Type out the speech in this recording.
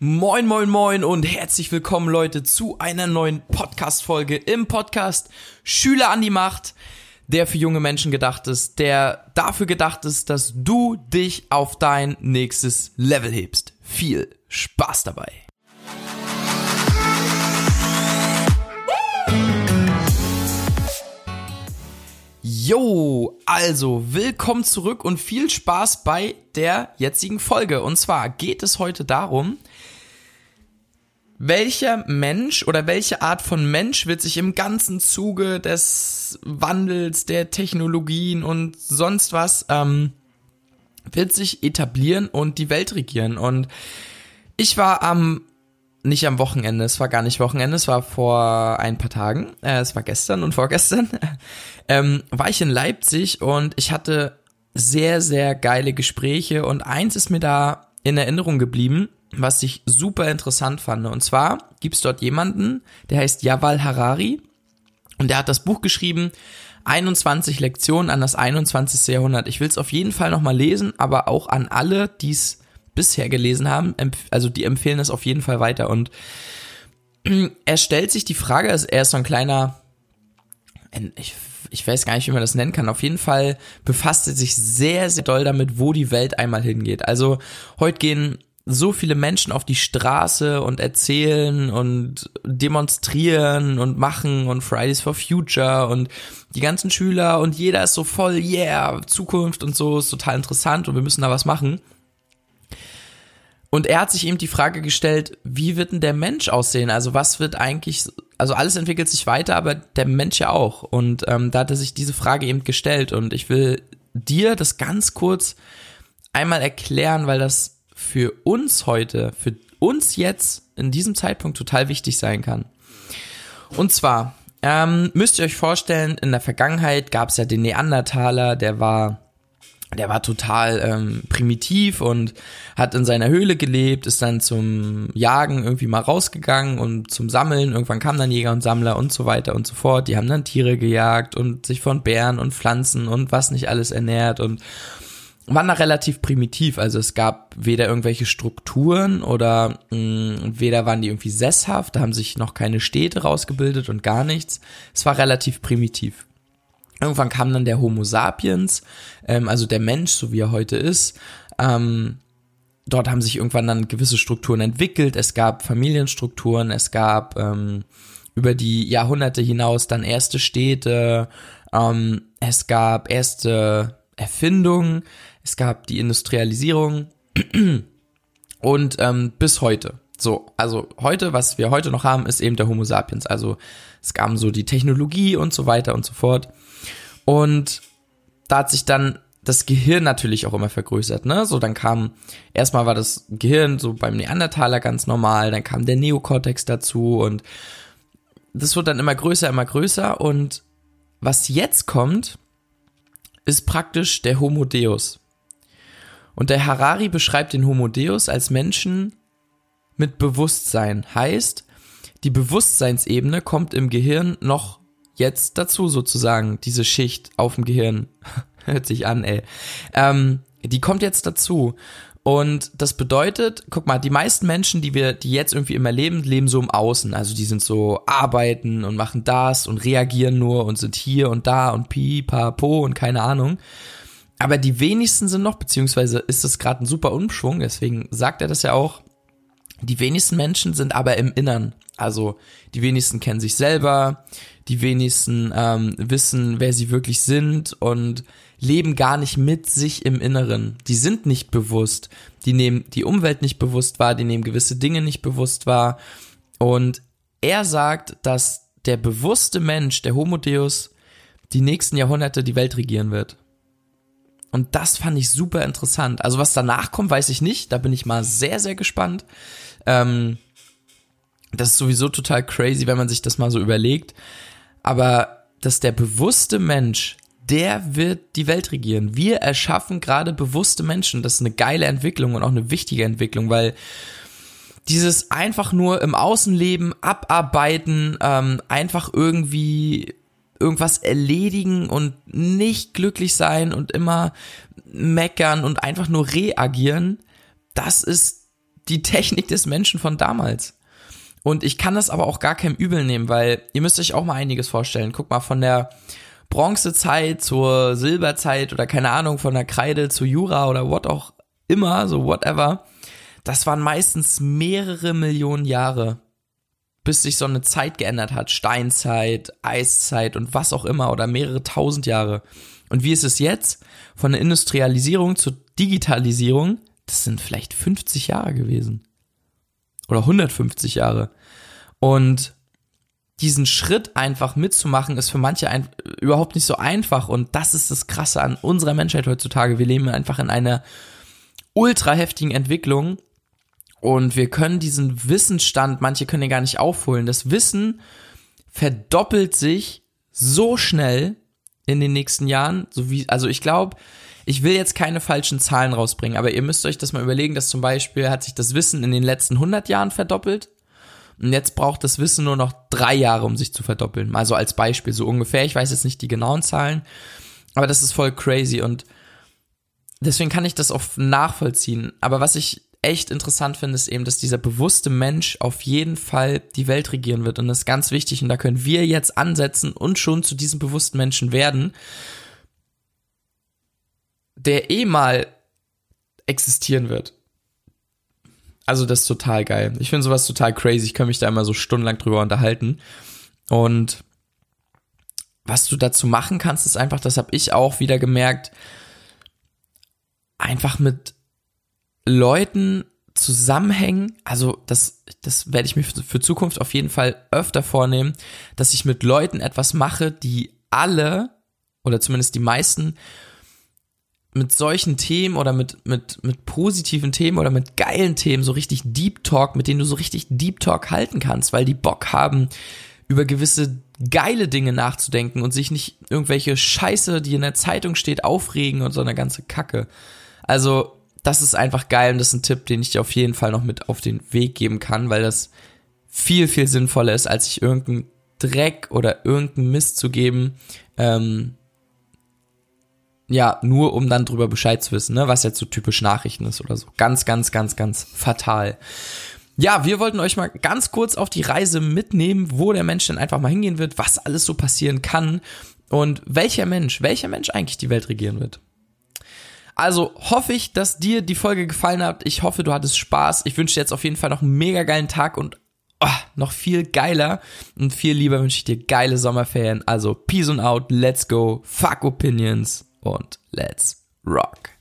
Moin, moin, moin und herzlich willkommen, Leute, zu einer neuen Podcast-Folge im Podcast Schüler an die Macht, der für junge Menschen gedacht ist, der dafür gedacht ist, dass du dich auf dein nächstes Level hebst. Viel Spaß dabei! Jo, also willkommen zurück und viel Spaß bei der jetzigen Folge. Und zwar geht es heute darum, welcher Mensch oder welche Art von Mensch wird sich im ganzen Zuge des Wandels der Technologien und sonst was ähm, wird sich etablieren und die Welt regieren. Und ich war am nicht am Wochenende, es war gar nicht Wochenende, es war vor ein paar Tagen, äh, es war gestern und vorgestern, ähm, war ich in Leipzig und ich hatte sehr, sehr geile Gespräche und eins ist mir da in Erinnerung geblieben was ich super interessant fand. Und zwar gibt's dort jemanden, der heißt Yaval Harari und der hat das Buch geschrieben, 21 Lektionen an das 21. Jahrhundert. Ich will es auf jeden Fall nochmal lesen, aber auch an alle, die es bisher gelesen haben, also die empfehlen es auf jeden Fall weiter. Und er stellt sich die Frage, er ist so ein kleiner, ich, ich weiß gar nicht, wie man das nennen kann. Auf jeden Fall befasst er sich sehr, sehr doll damit, wo die Welt einmal hingeht. Also heute gehen so viele Menschen auf die Straße und erzählen und demonstrieren und machen und Fridays for Future und die ganzen Schüler und jeder ist so voll, yeah, Zukunft und so ist total interessant und wir müssen da was machen. Und er hat sich eben die Frage gestellt, wie wird denn der Mensch aussehen? Also was wird eigentlich, also alles entwickelt sich weiter, aber der Mensch ja auch. Und ähm, da hat er sich diese Frage eben gestellt und ich will dir das ganz kurz einmal erklären, weil das für uns heute, für uns jetzt in diesem Zeitpunkt total wichtig sein kann. Und zwar ähm, müsst ihr euch vorstellen, in der Vergangenheit gab es ja den Neandertaler, der war der war total ähm, primitiv und hat in seiner Höhle gelebt, ist dann zum Jagen irgendwie mal rausgegangen und zum Sammeln. Irgendwann kamen dann Jäger und Sammler und so weiter und so fort. Die haben dann Tiere gejagt und sich von Bären und Pflanzen und was nicht alles ernährt und waren da relativ primitiv. Also es gab weder irgendwelche Strukturen oder mh, mm, weder waren die irgendwie sesshaft, da haben sich noch keine Städte rausgebildet und gar nichts. Es war relativ primitiv. Irgendwann kam dann der Homo sapiens, ähm, also der Mensch, so wie er heute ist. Ähm, dort haben sich irgendwann dann gewisse Strukturen entwickelt. Es gab Familienstrukturen, es gab ähm, über die Jahrhunderte hinaus dann erste Städte, ähm, es gab erste Erfindungen, es gab die Industrialisierung und ähm, bis heute. So, also heute, was wir heute noch haben, ist eben der Homo sapiens. Also es gab so die Technologie und so weiter und so fort. Und da hat sich dann das Gehirn natürlich auch immer vergrößert, ne? So, dann kam, erstmal war das Gehirn so beim Neandertaler ganz normal, dann kam der Neokortex dazu und das wird dann immer größer, immer größer und was jetzt kommt, ist praktisch der Homo Deus. Und der Harari beschreibt den Homo Deus als Menschen mit Bewusstsein. Heißt, die Bewusstseinsebene kommt im Gehirn noch jetzt dazu sozusagen, diese Schicht auf dem Gehirn. Hört sich an, ey. Ähm, die kommt jetzt dazu. Und das bedeutet, guck mal, die meisten Menschen, die wir, die jetzt irgendwie immer leben, leben so im Außen. Also die sind so arbeiten und machen das und reagieren nur und sind hier und da und pi, po und keine Ahnung. Aber die wenigsten sind noch, beziehungsweise ist das gerade ein super Umschwung, deswegen sagt er das ja auch. Die wenigsten Menschen sind aber im Innern. Also die wenigsten kennen sich selber, die wenigsten ähm, wissen, wer sie wirklich sind und leben gar nicht mit sich im Inneren. Die sind nicht bewusst. Die nehmen die Umwelt nicht bewusst wahr, die nehmen gewisse Dinge nicht bewusst wahr. Und er sagt, dass der bewusste Mensch, der Homo Deus, die nächsten Jahrhunderte die Welt regieren wird. Und das fand ich super interessant. Also was danach kommt, weiß ich nicht. Da bin ich mal sehr, sehr gespannt. Ähm, das ist sowieso total crazy, wenn man sich das mal so überlegt. Aber dass der bewusste Mensch der wird die Welt regieren. Wir erschaffen gerade bewusste Menschen. Das ist eine geile Entwicklung und auch eine wichtige Entwicklung, weil dieses einfach nur im Außenleben abarbeiten, ähm, einfach irgendwie irgendwas erledigen und nicht glücklich sein und immer meckern und einfach nur reagieren, das ist die Technik des Menschen von damals. Und ich kann das aber auch gar keinem übel nehmen, weil ihr müsst euch auch mal einiges vorstellen. Guck mal, von der Bronzezeit zur Silberzeit oder keine Ahnung, von der Kreide zur Jura oder what auch immer, so whatever. Das waren meistens mehrere Millionen Jahre, bis sich so eine Zeit geändert hat. Steinzeit, Eiszeit und was auch immer oder mehrere tausend Jahre. Und wie ist es jetzt? Von der Industrialisierung zur Digitalisierung, das sind vielleicht 50 Jahre gewesen oder 150 Jahre. Und diesen Schritt einfach mitzumachen, ist für manche ein, überhaupt nicht so einfach. Und das ist das Krasse an unserer Menschheit heutzutage. Wir leben einfach in einer ultra heftigen Entwicklung. Und wir können diesen Wissensstand, manche können ihn gar nicht aufholen. Das Wissen verdoppelt sich so schnell in den nächsten Jahren, so wie, also ich glaube, ich will jetzt keine falschen Zahlen rausbringen, aber ihr müsst euch das mal überlegen, dass zum Beispiel hat sich das Wissen in den letzten 100 Jahren verdoppelt und jetzt braucht das Wissen nur noch drei Jahre, um sich zu verdoppeln. Mal so als Beispiel, so ungefähr. Ich weiß jetzt nicht die genauen Zahlen, aber das ist voll crazy und deswegen kann ich das auch nachvollziehen. Aber was ich echt interessant finde, ist eben, dass dieser bewusste Mensch auf jeden Fall die Welt regieren wird und das ist ganz wichtig und da können wir jetzt ansetzen und schon zu diesem bewussten Menschen werden der eh mal existieren wird. Also das ist total geil. Ich finde sowas total crazy. Ich kann mich da immer so stundenlang drüber unterhalten. Und was du dazu machen kannst, ist einfach, das habe ich auch wieder gemerkt, einfach mit Leuten zusammenhängen. Also das, das werde ich mir für, Zukunft auf jeden Fall öfter vornehmen, dass ich mit Leuten etwas mache, die alle oder zumindest die meisten mit solchen Themen oder mit, mit, mit positiven Themen oder mit geilen Themen so richtig Deep Talk, mit denen du so richtig Deep Talk halten kannst, weil die Bock haben, über gewisse geile Dinge nachzudenken und sich nicht irgendwelche Scheiße, die in der Zeitung steht, aufregen und so eine ganze Kacke. Also, das ist einfach geil und das ist ein Tipp, den ich dir auf jeden Fall noch mit auf den Weg geben kann, weil das viel, viel sinnvoller ist, als sich irgendeinen Dreck oder irgendeinen Mist zu geben, ähm, ja, nur um dann drüber Bescheid zu wissen, ne, was jetzt so typisch Nachrichten ist oder so. Ganz, ganz, ganz, ganz fatal. Ja, wir wollten euch mal ganz kurz auf die Reise mitnehmen, wo der Mensch denn einfach mal hingehen wird, was alles so passieren kann und welcher Mensch, welcher Mensch eigentlich die Welt regieren wird. Also hoffe ich, dass dir die Folge gefallen hat. Ich hoffe, du hattest Spaß. Ich wünsche dir jetzt auf jeden Fall noch einen mega geilen Tag und oh, noch viel geiler und viel lieber wünsche ich dir geile Sommerferien. Also Peace and out, let's go, fuck opinions und let's rock.